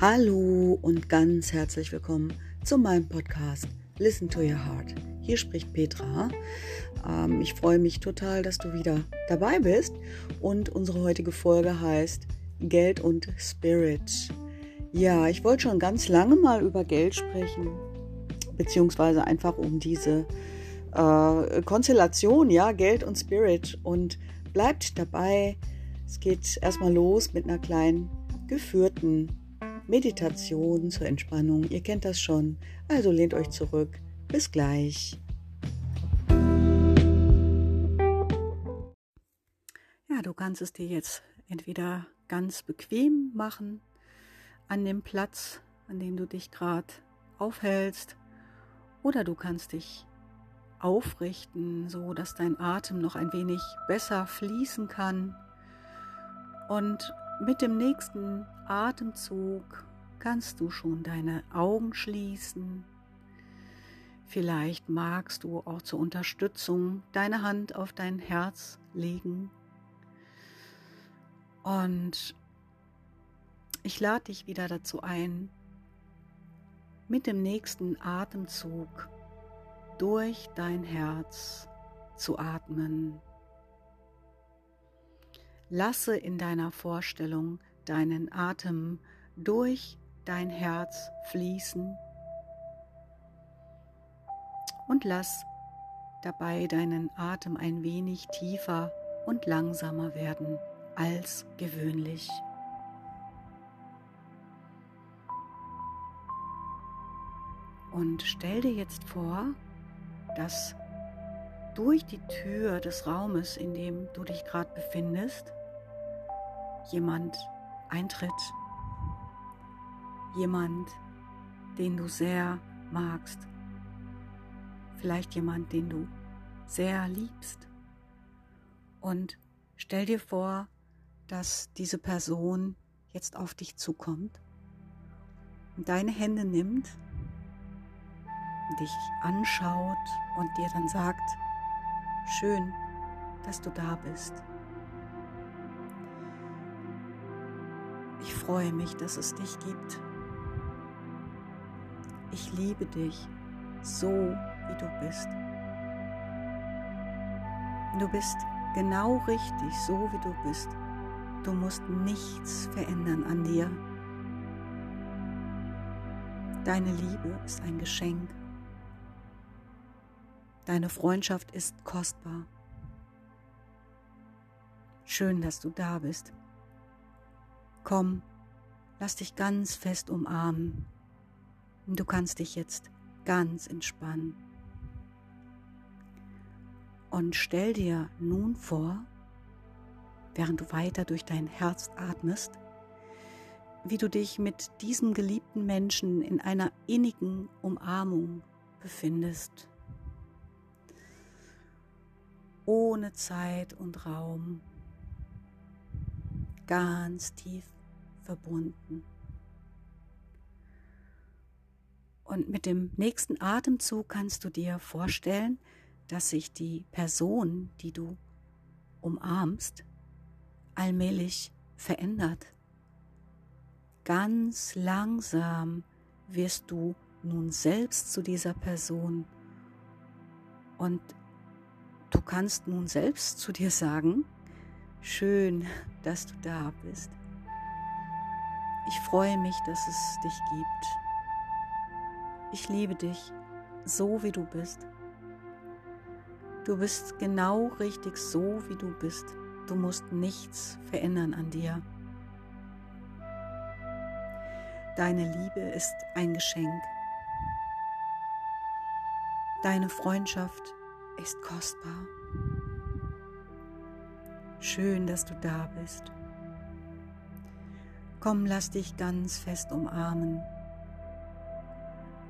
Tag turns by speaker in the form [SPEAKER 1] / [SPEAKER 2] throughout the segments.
[SPEAKER 1] Hallo und ganz herzlich willkommen zu meinem Podcast Listen to Your Heart. Hier spricht Petra. Ähm, ich freue mich total, dass du wieder dabei bist und unsere heutige Folge heißt Geld und Spirit. Ja, ich wollte schon ganz lange mal über Geld sprechen, beziehungsweise einfach um diese äh, Konstellation, ja, Geld und Spirit und bleibt dabei. Es geht erstmal los mit einer kleinen geführten Meditation zur Entspannung. Ihr kennt das schon. Also lehnt euch zurück. Bis gleich. Ja, du kannst es dir jetzt entweder ganz bequem machen an dem Platz, an dem du dich gerade aufhältst, oder du kannst dich aufrichten, so dass dein Atem noch ein wenig besser fließen kann. Und mit dem nächsten Atemzug kannst du schon deine Augen schließen. Vielleicht magst du auch zur Unterstützung deine Hand auf dein Herz legen. Und ich lade dich wieder dazu ein, mit dem nächsten Atemzug durch dein Herz zu atmen. Lasse in deiner Vorstellung deinen Atem durch dein Herz fließen und lass dabei deinen Atem ein wenig tiefer und langsamer werden als gewöhnlich. Und stell dir jetzt vor, dass durch die Tür des Raumes, in dem du dich gerade befindest, jemand eintritt, jemand, den du sehr magst, vielleicht jemand, den du sehr liebst. Und stell dir vor, dass diese Person jetzt auf dich zukommt und deine Hände nimmt, dich anschaut und dir dann sagt, schön, dass du da bist. Freue mich, dass es dich gibt. Ich liebe dich so, wie du bist. Du bist genau richtig, so wie du bist. Du musst nichts verändern an dir. Deine Liebe ist ein Geschenk. Deine Freundschaft ist kostbar. Schön, dass du da bist. Komm, lass dich ganz fest umarmen. Du kannst dich jetzt ganz entspannen. Und stell dir nun vor, während du weiter durch dein Herz atmest, wie du dich mit diesem geliebten Menschen in einer innigen Umarmung befindest. Ohne Zeit und Raum, ganz tief verbunden. Und mit dem nächsten Atemzug kannst du dir vorstellen, dass sich die Person, die du umarmst, allmählich verändert. Ganz langsam wirst du nun selbst zu dieser Person und du kannst nun selbst zu dir sagen, schön, dass du da bist. Ich freue mich, dass es dich gibt. Ich liebe dich, so wie du bist. Du bist genau richtig so, wie du bist. Du musst nichts verändern an dir. Deine Liebe ist ein Geschenk. Deine Freundschaft ist kostbar. Schön, dass du da bist. Komm, lass dich ganz fest umarmen.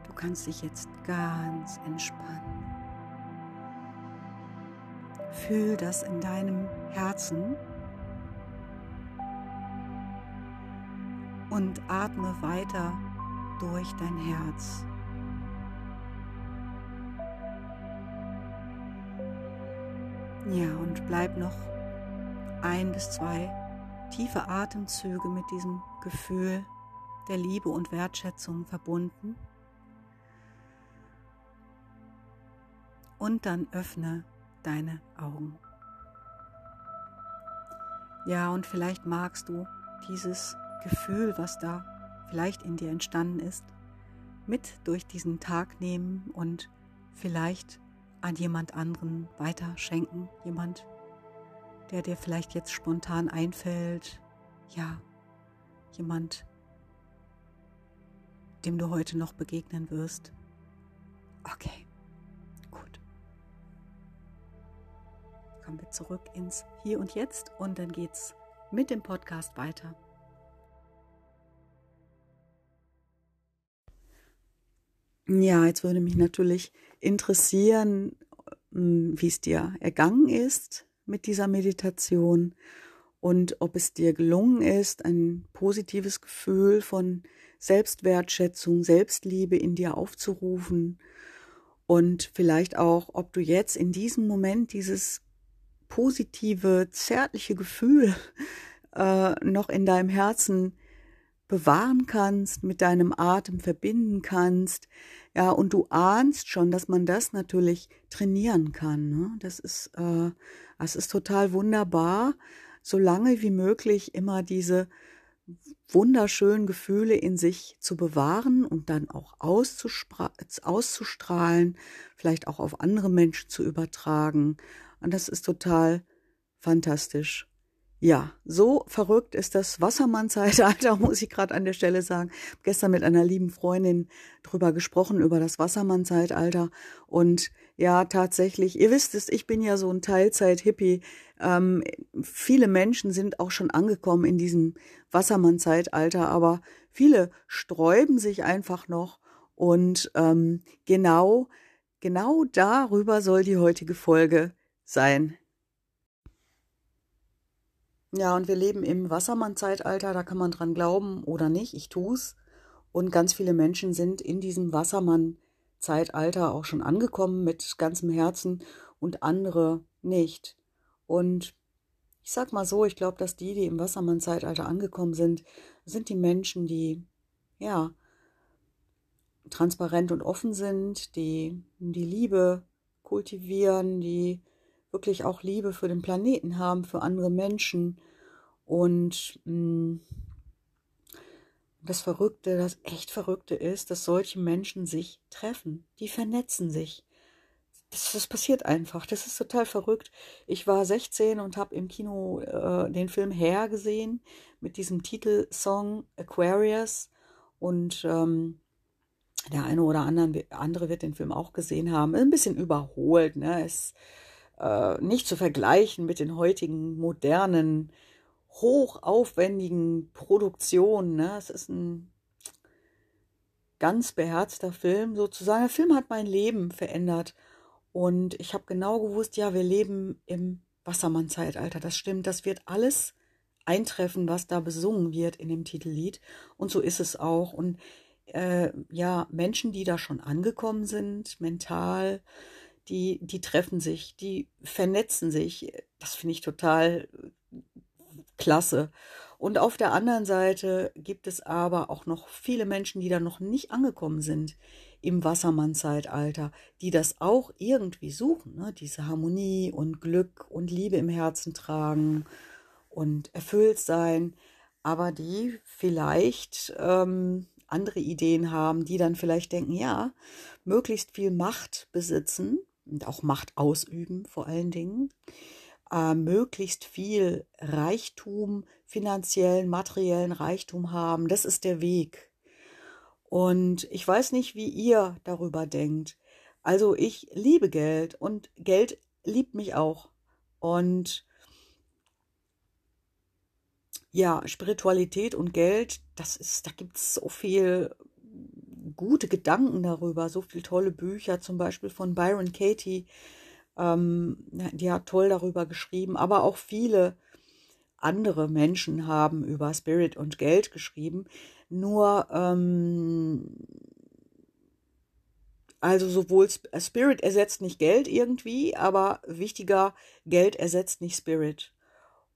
[SPEAKER 1] Du kannst dich jetzt ganz entspannen. Fühl das in deinem Herzen und atme weiter durch dein Herz. Ja, und bleib noch ein bis zwei tiefe Atemzüge mit diesem Gefühl der Liebe und Wertschätzung verbunden. Und dann öffne deine Augen. Ja, und vielleicht magst du dieses Gefühl, was da vielleicht in dir entstanden ist, mit durch diesen Tag nehmen und vielleicht an jemand anderen weiterschenken. Jemand, der dir vielleicht jetzt spontan einfällt. Ja, jemand, dem du heute noch begegnen wirst. Okay, gut. Kommen wir zurück ins Hier und Jetzt und dann geht's mit dem Podcast weiter. Ja, jetzt würde mich natürlich interessieren, hm, wie es dir ergangen ist mit dieser Meditation und ob es dir gelungen ist, ein positives Gefühl von Selbstwertschätzung, Selbstliebe in dir aufzurufen und vielleicht auch, ob du jetzt in diesem Moment dieses positive, zärtliche Gefühl äh, noch in deinem Herzen bewahren kannst, mit deinem Atem verbinden kannst, ja, und du ahnst schon, dass man das natürlich trainieren kann. Ne? Das ist, äh, das ist total wunderbar, so lange wie möglich immer diese wunderschönen Gefühle in sich zu bewahren und dann auch auszustrahlen, vielleicht auch auf andere Menschen zu übertragen. Und das ist total fantastisch. Ja, so verrückt ist das Wassermann-Zeitalter, muss ich gerade an der Stelle sagen. Gestern mit einer lieben Freundin drüber gesprochen, über das Wassermann-Zeitalter. Und ja, tatsächlich, ihr wisst es, ich bin ja so ein Teilzeit-Hippie. Ähm, viele Menschen sind auch schon angekommen in diesem Wassermann-Zeitalter, aber viele sträuben sich einfach noch. Und ähm, genau, genau darüber soll die heutige Folge sein. Ja, und wir leben im Wassermann-Zeitalter, da kann man dran glauben oder nicht, ich tu's. Und ganz viele Menschen sind in diesem Wassermann-Zeitalter auch schon angekommen mit ganzem Herzen und andere nicht. Und ich sag mal so, ich glaube, dass die, die im Wassermann-Zeitalter angekommen sind, sind die Menschen, die, ja, transparent und offen sind, die die Liebe kultivieren, die wirklich auch Liebe für den Planeten haben, für andere Menschen. Und mh, mm, das Verrückte, das echt Verrückte ist, dass solche Menschen sich treffen. Die vernetzen sich. Das, das passiert einfach. Das ist total verrückt. Ich war 16 und habe im Kino äh, den Film Hair gesehen mit diesem Titelsong Aquarius. Und ähm, der eine oder andere wird den Film auch gesehen haben. Ein bisschen überholt. Ne? Es äh, nicht zu vergleichen mit den heutigen modernen, hochaufwendigen Produktionen. Ne? Es ist ein ganz beherzter Film sozusagen. Der Film hat mein Leben verändert und ich habe genau gewusst, ja, wir leben im Wassermann-Zeitalter. Das stimmt, das wird alles eintreffen, was da besungen wird in dem Titellied. Und so ist es auch. Und äh, ja, Menschen, die da schon angekommen sind, mental, die, die treffen sich, die vernetzen sich. Das finde ich total klasse. Und auf der anderen Seite gibt es aber auch noch viele Menschen, die da noch nicht angekommen sind im Wassermann-Zeitalter, die das auch irgendwie suchen, ne? diese Harmonie und Glück und Liebe im Herzen tragen und erfüllt sein, aber die vielleicht ähm, andere Ideen haben, die dann vielleicht denken, ja, möglichst viel Macht besitzen und auch Macht ausüben vor allen Dingen, äh, möglichst viel Reichtum, finanziellen, materiellen Reichtum haben. Das ist der Weg. Und ich weiß nicht, wie ihr darüber denkt. Also ich liebe Geld und Geld liebt mich auch. Und ja, Spiritualität und Geld, das ist, da gibt es so viel gute Gedanken darüber, so viele tolle Bücher, zum Beispiel von Byron Katie, ähm, die hat toll darüber geschrieben, aber auch viele andere Menschen haben über Spirit und Geld geschrieben. Nur, ähm, also sowohl Spirit ersetzt nicht Geld irgendwie, aber wichtiger, Geld ersetzt nicht Spirit.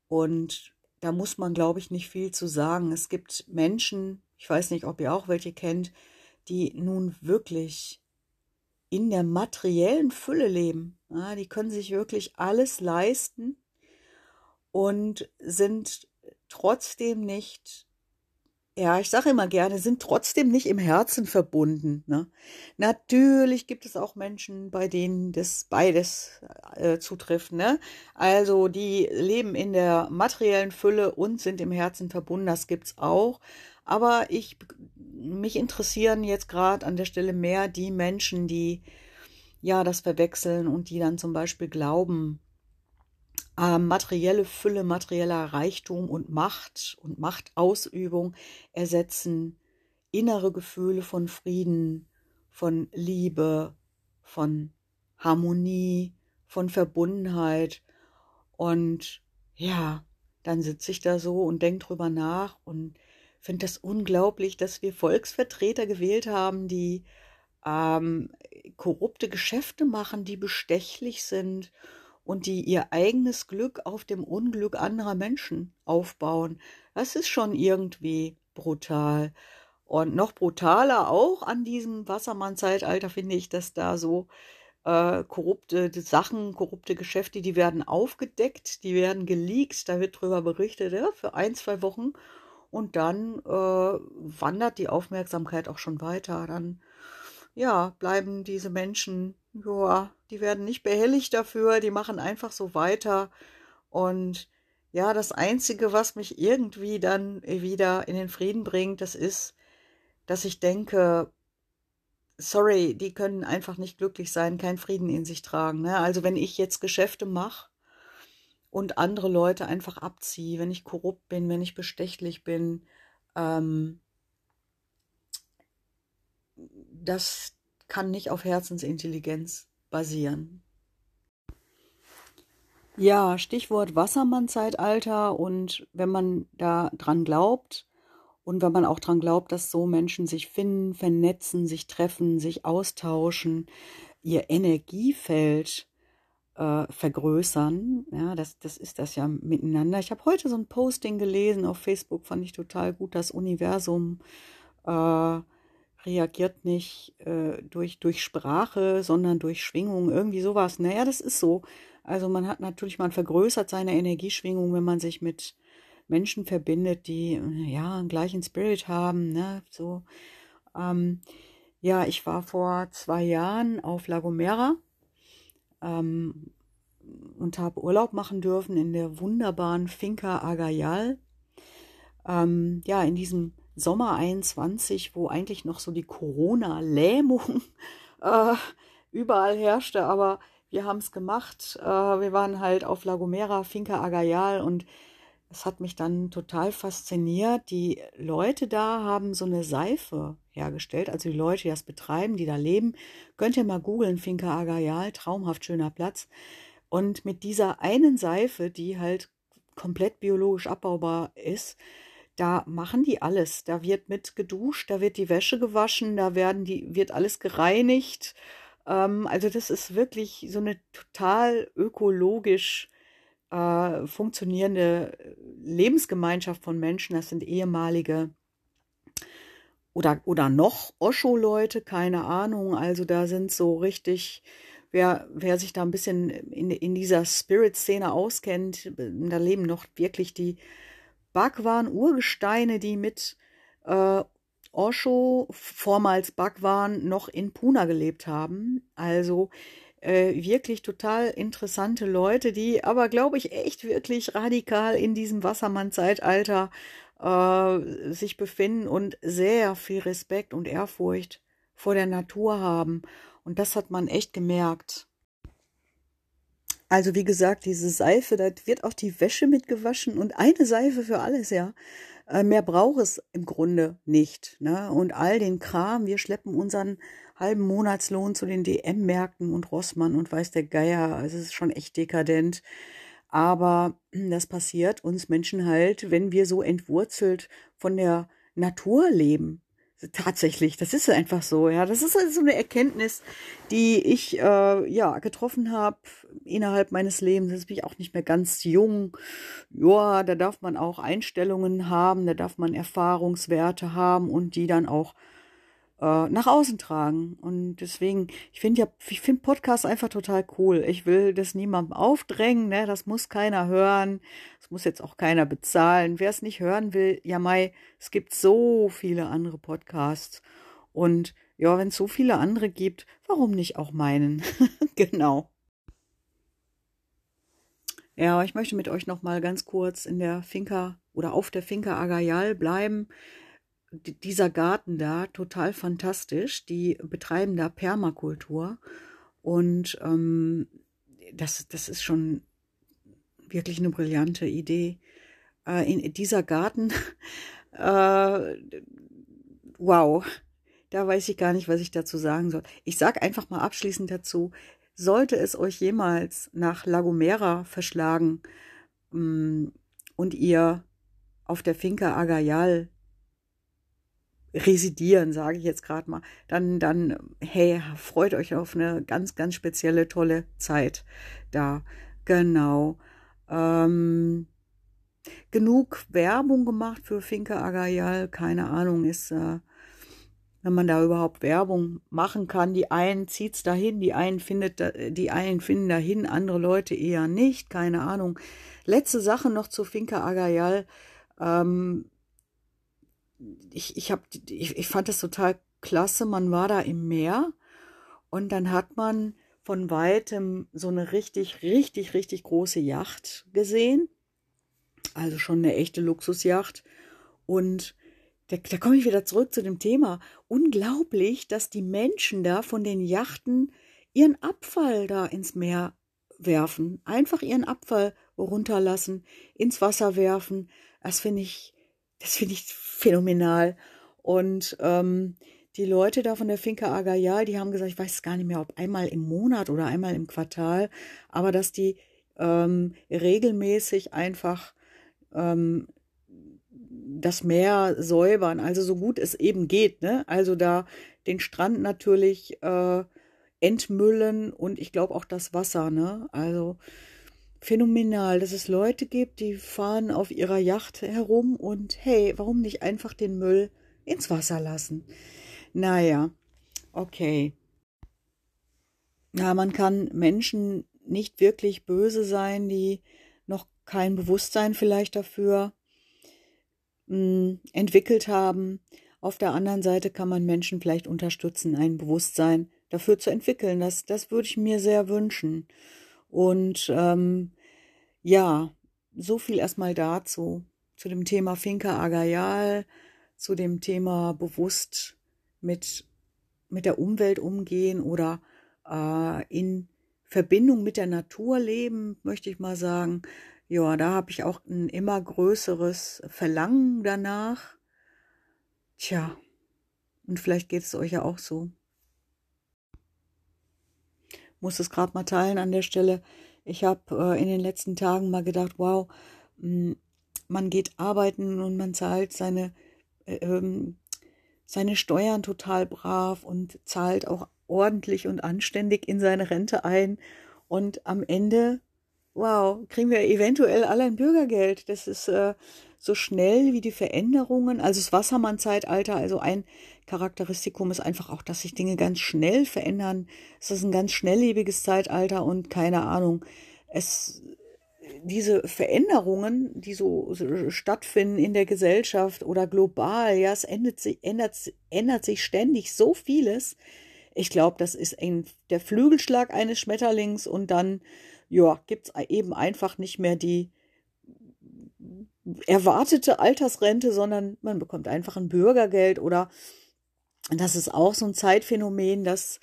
[SPEAKER 1] Und da muss man, glaube ich, nicht viel zu sagen. Es gibt Menschen, ich weiß nicht, ob ihr auch welche kennt, die nun wirklich in der materiellen Fülle leben. Ja, die können sich wirklich alles leisten und sind trotzdem nicht ja, ich sage immer gerne, sind trotzdem nicht im Herzen verbunden. Ne? Natürlich gibt es auch Menschen, bei denen das beides äh, zutrifft. Ne? Also die leben in der materiellen Fülle und sind im Herzen verbunden. Das gibt's auch. Aber ich mich interessieren jetzt gerade an der Stelle mehr die Menschen, die ja das verwechseln und die dann zum Beispiel glauben, äh, materielle Fülle, materieller Reichtum und Macht und Machtausübung ersetzen innere Gefühle von Frieden, von Liebe, von Harmonie, von Verbundenheit. Und ja, dann sitze ich da so und denke drüber nach und finde das unglaublich, dass wir Volksvertreter gewählt haben, die ähm, korrupte Geschäfte machen, die bestechlich sind und die ihr eigenes Glück auf dem Unglück anderer Menschen aufbauen. Das ist schon irgendwie brutal. Und noch brutaler auch an diesem Wassermann-Zeitalter finde ich, dass da so äh, korrupte Sachen, korrupte Geschäfte, die werden aufgedeckt, die werden geleakt, da wird drüber berichtet, ja, für ein, zwei Wochen. Und dann äh, wandert die Aufmerksamkeit auch schon weiter. Dann ja, bleiben diese Menschen, ja, die werden nicht behelligt dafür, die machen einfach so weiter. Und ja, das Einzige, was mich irgendwie dann wieder in den Frieden bringt, das ist, dass ich denke, sorry, die können einfach nicht glücklich sein, keinen Frieden in sich tragen. Ne? Also wenn ich jetzt Geschäfte mache und andere Leute einfach abziehe, wenn ich korrupt bin, wenn ich bestechlich bin, ähm, das kann nicht auf Herzensintelligenz basieren. Ja, Stichwort Wassermann-Zeitalter und wenn man da dran glaubt und wenn man auch dran glaubt, dass so Menschen sich finden, vernetzen, sich treffen, sich austauschen, ihr Energiefeld äh, vergrößern, ja, das, das ist das ja miteinander. Ich habe heute so ein Posting gelesen auf Facebook, fand ich total gut, das Universum äh, reagiert nicht äh, durch, durch Sprache, sondern durch Schwingung, irgendwie sowas. Naja, das ist so. Also man hat natürlich, man vergrößert seine Energieschwingung, wenn man sich mit Menschen verbindet, die ja einen gleichen Spirit haben, ne? So. Ähm, ja, ich war vor zwei Jahren auf La Gomera ähm, und habe Urlaub machen dürfen in der wunderbaren Finca Agayal. Ähm, ja, in diesem Sommer 21, wo eigentlich noch so die Corona-Lähmung äh, überall herrschte, aber wir haben es gemacht. Äh, wir waren halt auf La Gomera, Finca Agayal und es hat mich dann total fasziniert. Die Leute da haben so eine Seife hergestellt, also die Leute, die das betreiben, die da leben. Könnt ihr mal googeln, Finca Agayal, traumhaft schöner Platz. Und mit dieser einen Seife, die halt komplett biologisch abbaubar ist, da machen die alles. Da wird mit geduscht, da wird die Wäsche gewaschen, da werden die, wird alles gereinigt. Ähm, also das ist wirklich so eine total ökologisch äh, funktionierende Lebensgemeinschaft von Menschen. Das sind ehemalige oder, oder noch Osho-Leute, keine Ahnung. Also da sind so richtig, wer, wer sich da ein bisschen in, in dieser Spirit-Szene auskennt, da leben noch wirklich die Bhagwan-Urgesteine, die mit äh, Osho, vormals Bhagwan, noch in Puna gelebt haben. Also äh, wirklich total interessante Leute, die aber, glaube ich, echt wirklich radikal in diesem Wassermann-Zeitalter äh, sich befinden und sehr viel Respekt und Ehrfurcht vor der Natur haben. Und das hat man echt gemerkt. Also wie gesagt, diese Seife, da wird auch die Wäsche mitgewaschen und eine Seife für alles, ja. Äh, mehr braucht es im Grunde nicht. Ne? Und all den Kram, wir schleppen unseren halben Monatslohn zu den DM-Märkten und Rossmann und weiß der Geier. Also es ist schon echt dekadent. Aber das passiert uns Menschen halt, wenn wir so entwurzelt von der Natur leben. tatsächlich, das ist einfach so, ja. Das ist also so eine Erkenntnis, die ich äh, ja getroffen habe innerhalb meines Lebens. Jetzt bin ich auch nicht mehr ganz jung. Ja, da darf man auch Einstellungen haben, da darf man Erfahrungswerte haben und die dann auch äh, nach außen tragen. Und deswegen, ich finde ja, ich finde Podcasts einfach total cool. Ich will das niemandem aufdrängen, ne? Das muss keiner hören. Das muss jetzt auch keiner bezahlen. Wer es nicht hören will, ja Mai, es gibt so viele andere Podcasts. Und ja, wenn es so viele andere gibt, warum nicht auch meinen? genau. Ja, ich möchte mit euch noch mal ganz kurz in der Finca oder auf der Finca Agayal bleiben dieser Garten da total fantastisch. Die betreiben da Permakultur und ähm, das, das ist schon wirklich eine brillante Idee. Äh, in dieser Garten, äh, wow, da weiß ich gar nicht, was ich dazu sagen soll. Ich sage einfach mal abschließend dazu, sollte es euch jemals nach La Gomera verschlagen mm, und ihr auf der Finca Agayal residieren, sage ich jetzt gerade mal, dann, dann, hey, freut euch auf eine ganz, ganz spezielle, tolle Zeit da. Genau. Ähm, genug Werbung gemacht für Finke Agayal, keine Ahnung, ist, äh, wenn man da überhaupt Werbung machen kann. Die einen zieht's dahin, die einen findet, die einen finden dahin, andere Leute eher nicht, keine Ahnung. Letzte Sache noch zu Finke Agayal. Ähm, ich, ich, hab, ich, ich fand das total klasse. Man war da im Meer und dann hat man von weitem so eine richtig, richtig, richtig große Yacht gesehen. Also schon eine echte Luxusjacht. Und da, da komme ich wieder zurück zu dem Thema. Unglaublich, dass die Menschen da von den Yachten ihren Abfall da ins Meer werfen. Einfach ihren Abfall runterlassen, ins Wasser werfen. Das finde ich das finde ich phänomenal. Und ähm, die Leute da von der Finca Agayal, die haben gesagt, ich weiß gar nicht mehr, ob einmal im Monat oder einmal im Quartal, aber dass die ähm, regelmäßig einfach ähm, das Meer säubern, also so gut es eben geht, ne? Also da den Strand natürlich äh, entmüllen und ich glaube auch das Wasser, ne? Also phänomenal, dass es Leute gibt, die fahren auf ihrer Yacht herum und hey, warum nicht einfach den Müll ins Wasser lassen? Naja, okay. Ja, man kann Menschen nicht wirklich böse sein, die noch kein Bewusstsein vielleicht dafür mh, hm, entwickelt haben. Auf der anderen Seite kann man Menschen vielleicht unterstützen, ein Bewusstsein dafür zu entwickeln. Das, das würde ich mir sehr wünschen. Und ähm, ja, so viel erstmal dazu, zu dem Thema Finca Agayal, zu dem Thema bewusst mit, mit der Umwelt umgehen oder äh, in Verbindung mit der Natur leben, möchte ich mal sagen. Ja, da habe ich auch ein immer größeres Verlangen danach. Tja, und vielleicht geht es euch ja auch so muss es gerade mal teilen an der Stelle. Ich habe äh, in den letzten Tagen mal gedacht, wow, mh, hm, man geht arbeiten und man zahlt seine, äh, ähm, seine Steuern total brav und zahlt auch ordentlich und anständig in seine Rente ein. Und am Ende, wow, kriegen wir eventuell alle ein Bürgergeld. Das ist äh, so schnell wie die Veränderungen. Also das Wassermann-Zeitalter, also ein Charakteristikum ist einfach auch, dass sich Dinge ganz schnell verändern. Es ist ein ganz schnelllebiges Zeitalter und keine Ahnung, es diese Veränderungen, die so, stattfinden in der Gesellschaft oder global, ja, es ändert sich, ändert, ändert sich ständig so vieles. Ich glaube, das ist ein, der Flügelschlag eines Schmetterlings und dann, ja, gibt es eben einfach nicht mehr die erwartete Altersrente, sondern man bekommt einfach ein Bürgergeld oder das ist auch so ein Zeitphänomen, dass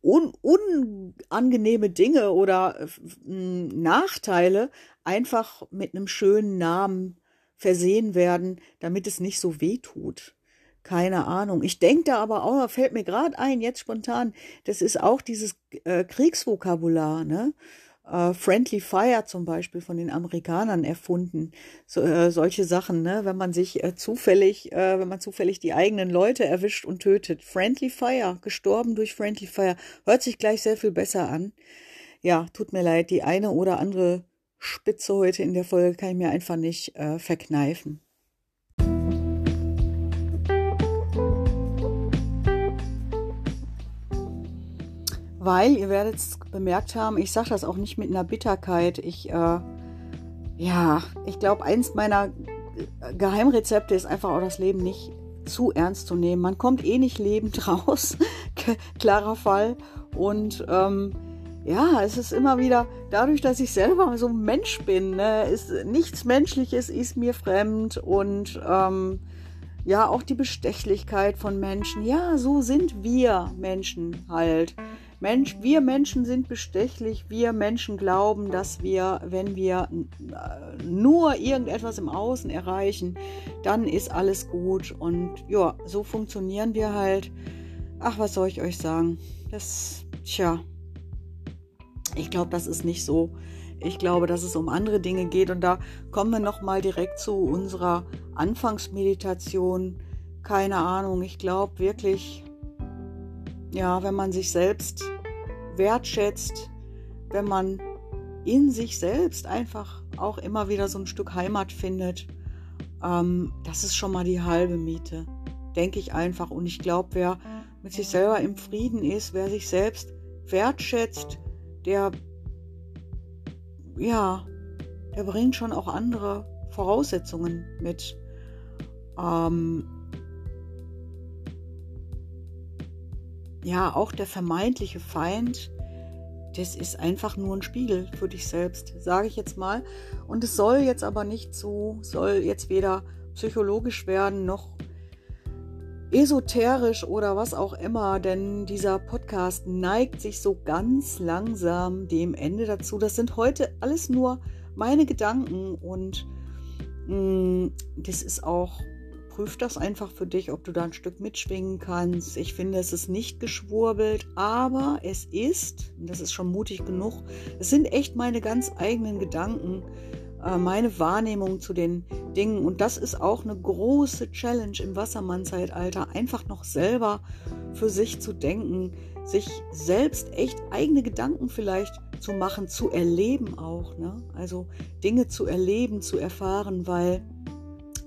[SPEAKER 1] un unangenehme Dinge oder äh, Nachteile einfach mit einem schönen Namen versehen werden, damit es nicht so weh tut. Keine Ahnung. Ich denke da aber auch, fällt mir gerade ein, jetzt spontan, das ist auch dieses äh, Kriegsvokabular, ne? äh, Friendly Fire zum Beispiel von den Amerikanern erfunden. So, äh, solche Sachen, ne? wenn man sich äh, zufällig, äh, wenn man zufällig die eigenen Leute erwischt und tötet. Friendly Fire, gestorben durch Friendly Fire, hört sich gleich sehr viel besser an. Ja, tut mir leid, die eine oder andere Spitze heute in der Folge kann ich mir einfach nicht äh, verkneifen. Weil, ihr werdet es bemerkt haben, ich sage das auch nicht mit einer Bitterkeit. Ich, äh, ja, ich glaube, eins meiner Geheimrezepte ist einfach auch das Leben nicht zu ernst zu nehmen. Man kommt eh nicht lebend raus, klarer Fall. Und ähm, ja, es ist immer wieder, dadurch, dass ich selber so ein Mensch bin, ne, ist nichts Menschliches ist mir fremd und ähm, ja, auch die Bestechlichkeit von Menschen. Ja, so sind wir Menschen halt. Mensch, wir Menschen sind bestechlich. Wir Menschen glauben, dass wir, wenn wir äh, nur irgendetwas im Außen erreichen, dann ist alles gut. Und ja, so funktionieren wir halt. Ach, was soll ich euch sagen? Das, tja, ich glaube, das ist nicht so. Ich glaube, dass es um andere Dinge geht. Und da kommen wir nochmal direkt zu unserer Anfangsmeditation. Keine Ahnung, ich glaube wirklich, ja, wenn man sich selbst wertschätzt, wenn man in sich selbst einfach auch immer wieder so ein Stück Heimat findet, ähm, das ist schon mal die halbe Miete, denke ich einfach. Und ich glaube, wer mit sich selber im Frieden ist, wer sich selbst wertschätzt, der, ja, der bringt schon auch andere Voraussetzungen mit. Ähm, ja, auch der vermeintliche Feind, das ist einfach nur ein Spiegel für dich selbst, sage ich jetzt mal. Und es soll jetzt aber nicht so, soll jetzt weder psychologisch werden noch esoterisch oder was auch immer, denn dieser Podcast neigt sich so ganz langsam dem Ende dazu. Das sind heute alles nur meine Gedanken und mh, mm, das ist auch prüf das einfach für dich, ob du da ein Stück mitschwingen kannst. Ich finde, es ist nicht geschwurbelt, aber es ist, und das ist schon mutig genug, es sind echt meine ganz eigenen Gedanken, äh, meine Wahrnehmung zu den Dingen. Und das ist auch eine große Challenge im Wassermann-Zeitalter, einfach noch selber für sich zu denken, sich selbst echt eigene Gedanken vielleicht zu machen, zu erleben auch. Ne? Also Dinge zu erleben, zu erfahren, weil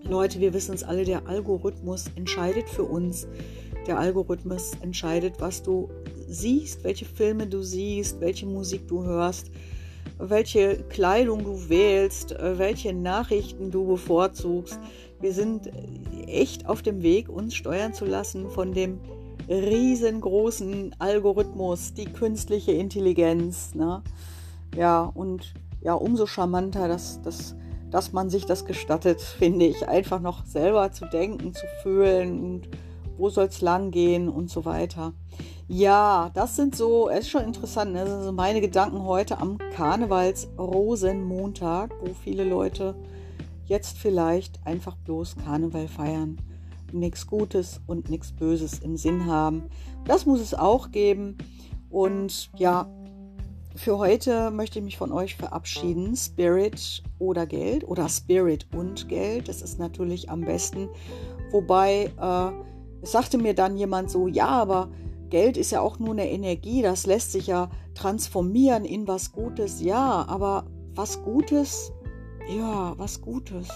[SPEAKER 1] Leute, wir wissen es alle, der Algorithmus entscheidet für uns. Der Algorithmus entscheidet, was du siehst, welche Filme du siehst, welche Musik du hörst, welche Kleidung du wählst, äh, welche Nachrichten du bevorzugst. Wir sind echt auf dem Weg, uns steuern zu lassen von dem riesengroßen Algorithmus, die künstliche Intelligenz. Ne? Ja, und ja, umso charmanter, dass das dass man sich das gestattet, finde ich, einfach noch selber zu denken, zu fühlen und wo soll es lang gehen und so weiter. Ja, das sind so, es ist schon interessant, ne? das sind meine Gedanken heute am Karnevals-Rosenmontag, wo viele Leute jetzt vielleicht einfach bloß Karneval feiern, nichts Gutes und nichts Böses im Sinn haben. Das muss es auch geben. Und ja, für heute möchte ich mich von euch verabschieden. Spirit oder Geld oder Spirit und Geld. Das ist natürlich am besten. Wobei, äh, es sagte mir dann jemand so, ja, aber Geld ist ja auch nur eine Energie. Das lässt sich ja transformieren in was Gutes. Ja, aber was Gutes? Ja, was Gutes.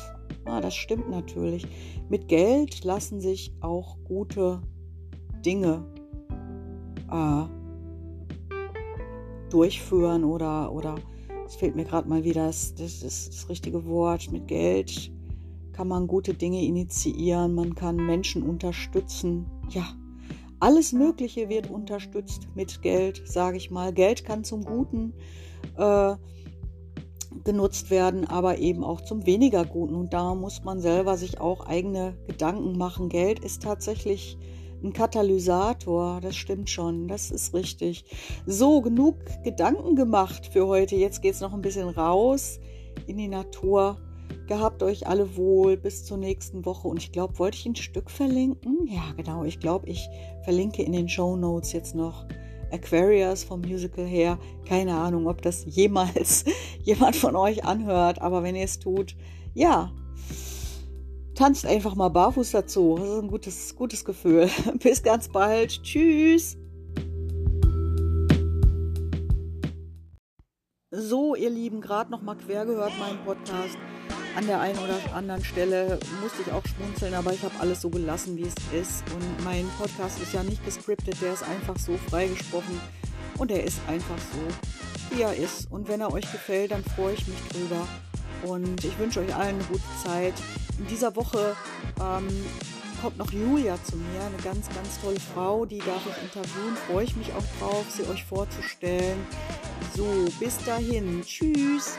[SPEAKER 1] Ah, das stimmt natürlich. Mit Geld lassen sich auch gute Dinge äh, durchführen oder, oder es fehlt mir gerade mal wieder das, das, das, das richtige Wort, mit Geld kann man gute Dinge initiieren, man kann Menschen unterstützen. Ja, alles Mögliche wird unterstützt mit Geld, sage ich mal. Geld kann zum Guten äh, genutzt werden, aber eben auch zum weniger Guten. Und da muss man selber sich auch eigene Gedanken machen. Geld ist tatsächlich ein Katalysator, das stimmt schon, das ist richtig. So, genug Gedanken gemacht für heute. Jetzt geht es noch ein bisschen raus in die Natur. Gehabt euch alle wohl bis zur nächsten Woche. Und ich glaube, wollte ich ein Stück verlinken? Ja, genau. Ich glaube, ich verlinke in den Show Notes jetzt noch Aquarius vom Musical her. Keine Ahnung, ob das jemals jemand von euch anhört, aber wenn ihr es tut, ja, tanzt einfach mal barfuß dazu. Das ist ein gutes, gutes Gefühl. Bis ganz bald. Tschüss. So, ihr Lieben, gerade noch mal quer gehört meinen Podcast. An der einen oder anderen Stelle musste ich auch schmunzeln, aber ich habe alles so gelassen, wie es ist. Und mein Podcast ist ja nicht gescriptet, der ist einfach so freigesprochen. Und er ist einfach so, wie er ist. Und wenn er euch gefällt, dann freue ich mich drüber. Und ich wünsche euch allen eine gute Zeit. In dieser Woche ähm, kommt noch Julia zu mir, eine ganz, ganz tolle Frau, die darf ich interviewen. Freue ich mich auch drauf, sie euch vorzustellen. So, bis dahin. Tschüss.